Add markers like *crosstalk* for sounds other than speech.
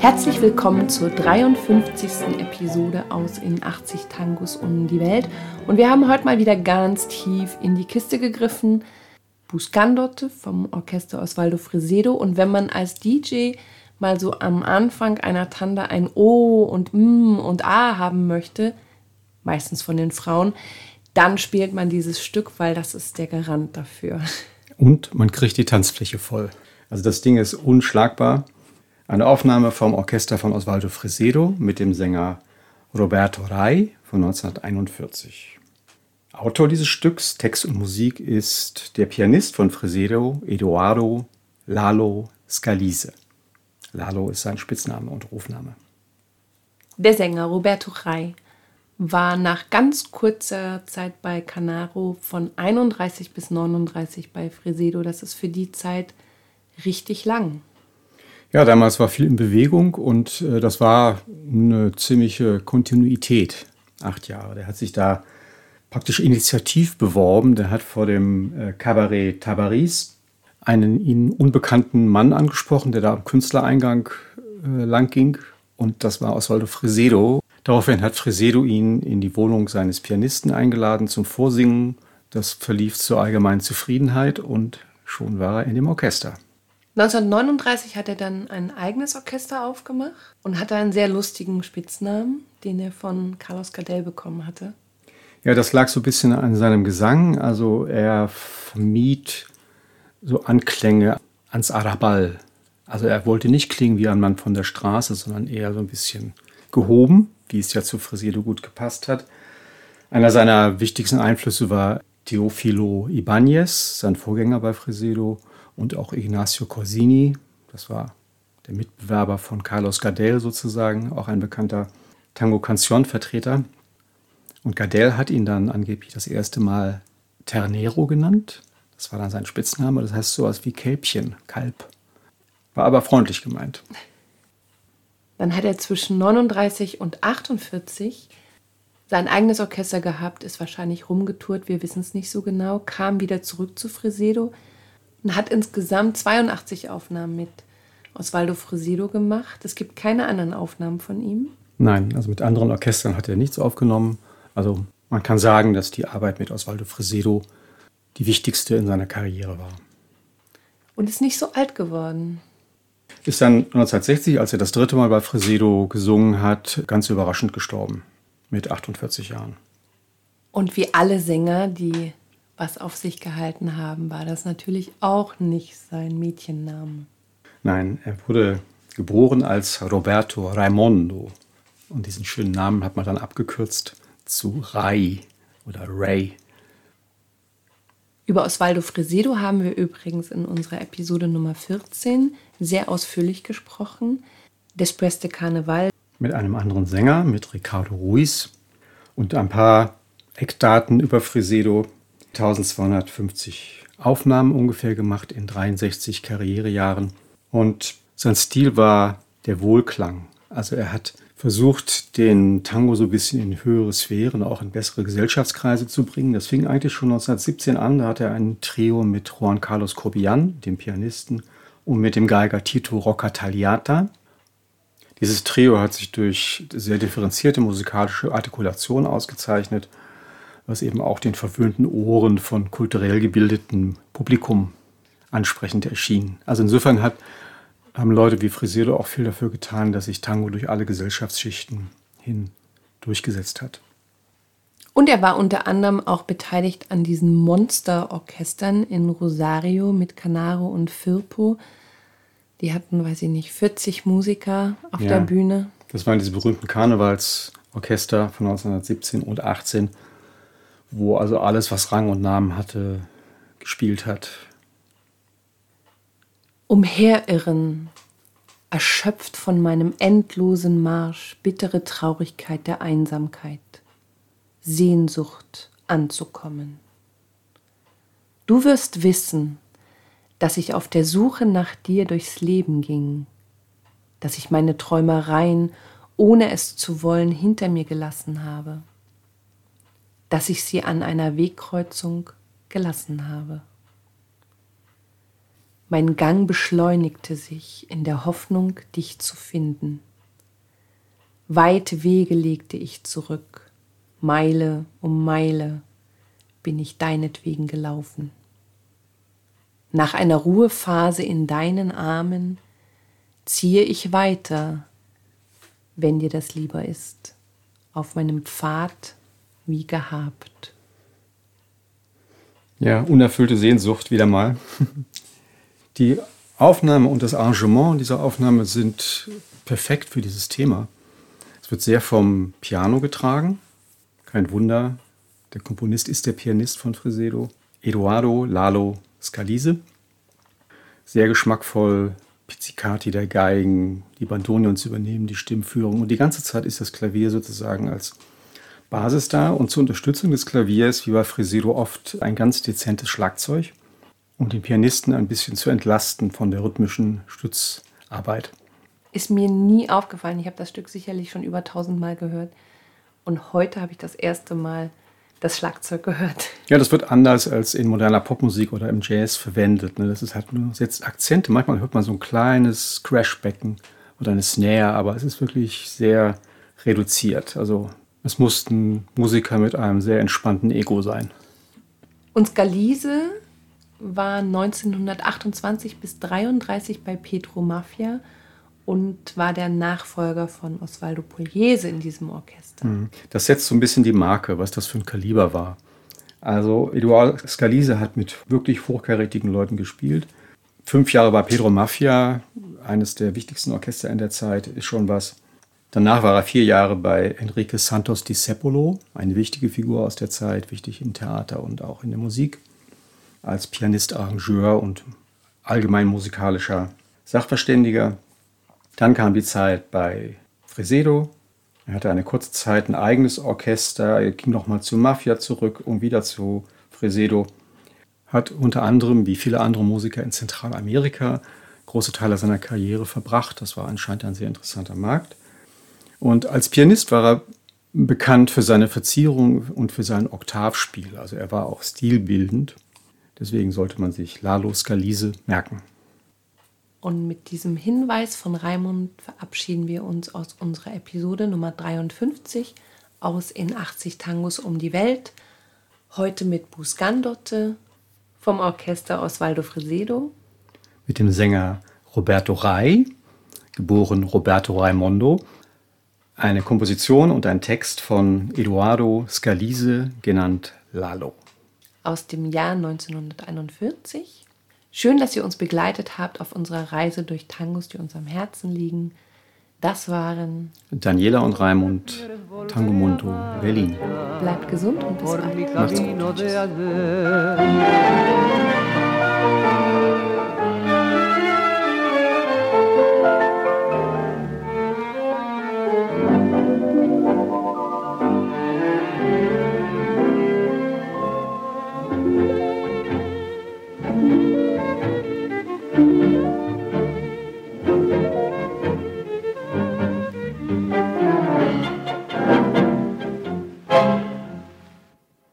Herzlich willkommen zur 53. Episode aus In 80 Tangos um die Welt. Und wir haben heute mal wieder ganz tief in die Kiste gegriffen. Buscandotte vom Orchester Osvaldo Fresedo. Und wenn man als DJ mal so am Anfang einer Tanda ein O und M und A haben möchte, meistens von den Frauen, dann spielt man dieses Stück, weil das ist der Garant dafür. Und man kriegt die Tanzfläche voll. Also das Ding ist unschlagbar. Eine Aufnahme vom Orchester von Osvaldo Fresedo mit dem Sänger Roberto Rai von 1941. Autor dieses Stücks, Text und Musik ist der Pianist von Fresedo, Eduardo Lalo Scalise. Lalo ist sein Spitzname und Rufname. Der Sänger Roberto Rai war nach ganz kurzer Zeit bei Canaro von 31 bis 39 bei Fresedo. Das ist für die Zeit richtig lang. Ja, damals war viel in Bewegung und äh, das war eine ziemliche Kontinuität. Acht Jahre. Der hat sich da praktisch initiativ beworben. Der hat vor dem äh, Cabaret Tabaris einen ihnen unbekannten Mann angesprochen, der da am Künstlereingang äh, lang ging. Und das war Osvaldo Fresedo. Daraufhin hat Fresedo ihn in die Wohnung seines Pianisten eingeladen zum Vorsingen. Das verlief zur allgemeinen Zufriedenheit und schon war er in dem Orchester. 1939 hat er dann ein eigenes Orchester aufgemacht und hatte einen sehr lustigen Spitznamen, den er von Carlos Gardel bekommen hatte. Ja, das lag so ein bisschen an seinem Gesang. Also er vermied so Anklänge ans Arabal. Also er wollte nicht klingen wie ein Mann von der Straße, sondern eher so ein bisschen gehoben, wie es ja zu Fresedo gut gepasst hat. Einer seiner wichtigsten Einflüsse war Teofilo Ibáñez, sein Vorgänger bei Fresedo und auch Ignacio Corsini, das war der Mitbewerber von Carlos Gardel sozusagen, auch ein bekannter Tango-Canción-Vertreter. Und Gardel hat ihn dann angeblich das erste Mal Ternero genannt. Das war dann sein Spitzname, das heißt sowas wie Kälbchen, Kalb. War aber freundlich gemeint. Dann hat er zwischen 39 und 48 sein eigenes Orchester gehabt, ist wahrscheinlich rumgetourt, wir wissen es nicht so genau, kam wieder zurück zu Fresedo, und hat insgesamt 82 Aufnahmen mit Osvaldo Fresedo gemacht. Es gibt keine anderen Aufnahmen von ihm. Nein, also mit anderen Orchestern hat er nichts aufgenommen. Also man kann sagen, dass die Arbeit mit Osvaldo Fresedo die wichtigste in seiner Karriere war. Und ist nicht so alt geworden. Ist dann 1960, als er das dritte Mal bei Fresedo gesungen hat, ganz überraschend gestorben. Mit 48 Jahren. Und wie alle Sänger, die was auf sich gehalten haben, war das natürlich auch nicht sein Mädchenname. Nein, er wurde geboren als Roberto Raimondo. Und diesen schönen Namen hat man dann abgekürzt zu Rai oder Ray. Über Osvaldo Fresedo haben wir übrigens in unserer Episode Nummer 14 sehr ausführlich gesprochen. Despres de Carnaval. Mit einem anderen Sänger, mit Ricardo Ruiz. Und ein paar Eckdaten über Fresedo 1250 Aufnahmen ungefähr gemacht in 63 Karrierejahren. Und sein Stil war der Wohlklang. Also er hat versucht, den Tango so ein bisschen in höhere Sphären, auch in bessere Gesellschaftskreise zu bringen. Das fing eigentlich schon 1917 an. Da hatte er ein Trio mit Juan Carlos Corbian, dem Pianisten, und mit dem Geiger Tito Rocca Tagliata. Dieses Trio hat sich durch sehr differenzierte musikalische Artikulation ausgezeichnet was eben auch den verwöhnten Ohren von kulturell gebildetem Publikum ansprechend erschien. Also insofern hat, haben Leute wie Frisedo auch viel dafür getan, dass sich Tango durch alle Gesellschaftsschichten hin durchgesetzt hat. Und er war unter anderem auch beteiligt an diesen Monsterorchestern in Rosario mit Canaro und Firpo. Die hatten, weiß ich nicht, 40 Musiker auf ja, der Bühne. Das waren diese berühmten Karnevalsorchester von 1917 und 18 wo also alles, was Rang und Namen hatte, gespielt hat. Umherirren, erschöpft von meinem endlosen Marsch, bittere Traurigkeit der Einsamkeit, Sehnsucht anzukommen. Du wirst wissen, dass ich auf der Suche nach dir durchs Leben ging, dass ich meine Träumereien, ohne es zu wollen, hinter mir gelassen habe dass ich sie an einer Wegkreuzung gelassen habe. Mein Gang beschleunigte sich in der Hoffnung, dich zu finden. Weite Wege legte ich zurück, Meile um Meile bin ich deinetwegen gelaufen. Nach einer Ruhephase in deinen Armen ziehe ich weiter, wenn dir das lieber ist, auf meinem Pfad wie gehabt. Ja, unerfüllte Sehnsucht wieder mal. *laughs* Die Aufnahme und das Arrangement dieser Aufnahme sind perfekt für dieses Thema. Es wird sehr vom Piano getragen. Kein Wunder, der Komponist ist der Pianist von Fresedo, Eduardo Lalo Scalise. Sehr geschmackvoll, Pizzicati der Geigen, die Bandonions übernehmen die Stimmführung und die ganze Zeit ist das Klavier sozusagen als Basis da und zur Unterstützung des Klaviers, wie bei Fresedo oft, ein ganz dezentes Schlagzeug, um den Pianisten ein bisschen zu entlasten von der rhythmischen Stützarbeit. Ist mir nie aufgefallen. Ich habe das Stück sicherlich schon über tausendmal gehört. Und heute habe ich das erste Mal das Schlagzeug gehört. Ja, das wird anders als in moderner Popmusik oder im Jazz verwendet. Ne? Das ist halt nur setzt Akzente. Manchmal hört man so ein kleines Crashbecken oder eine Snare, aber es ist wirklich sehr reduziert. Also es muss ein Musiker mit einem sehr entspannten Ego sein. Und Scalise war 1928 bis 1933 bei Petro Mafia und war der Nachfolger von Osvaldo Pugliese in diesem Orchester. Mhm. Das setzt so ein bisschen die Marke, was das für ein Kaliber war. Also Eduardo Scalise hat mit wirklich hochkarätigen Leuten gespielt. Fünf Jahre bei Pedro Mafia, eines der wichtigsten Orchester in der Zeit, ist schon was. Danach war er vier Jahre bei Enrique Santos di Sepolo, eine wichtige Figur aus der Zeit, wichtig im Theater und auch in der Musik, als Pianist, Arrangeur und allgemein musikalischer Sachverständiger. Dann kam die Zeit bei Fresedo. Er hatte eine kurze Zeit ein eigenes Orchester. Er ging nochmal zu Mafia zurück und wieder zu Fresedo. Hat unter anderem, wie viele andere Musiker in Zentralamerika, große Teile seiner Karriere verbracht. Das war anscheinend ein sehr interessanter Markt. Und als Pianist war er bekannt für seine Verzierung und für sein Oktavspiel. Also er war auch stilbildend. Deswegen sollte man sich Lalo Scalise merken. Und mit diesem Hinweis von Raimund verabschieden wir uns aus unserer Episode Nummer 53 aus In 80 Tangos um die Welt. Heute mit Buscandotte vom Orchester Osvaldo Fresedo. Mit dem Sänger Roberto Rai, geboren Roberto Raimondo. Eine Komposition und ein Text von Eduardo Scalise, genannt Lalo. Aus dem Jahr 1941 Schön, dass ihr uns begleitet habt auf unserer Reise durch Tangos, die uns am Herzen liegen. Das waren Daniela und Raimund, Tango Mundo, Berlin. Bleibt gesund und bis bald. Macht's gut.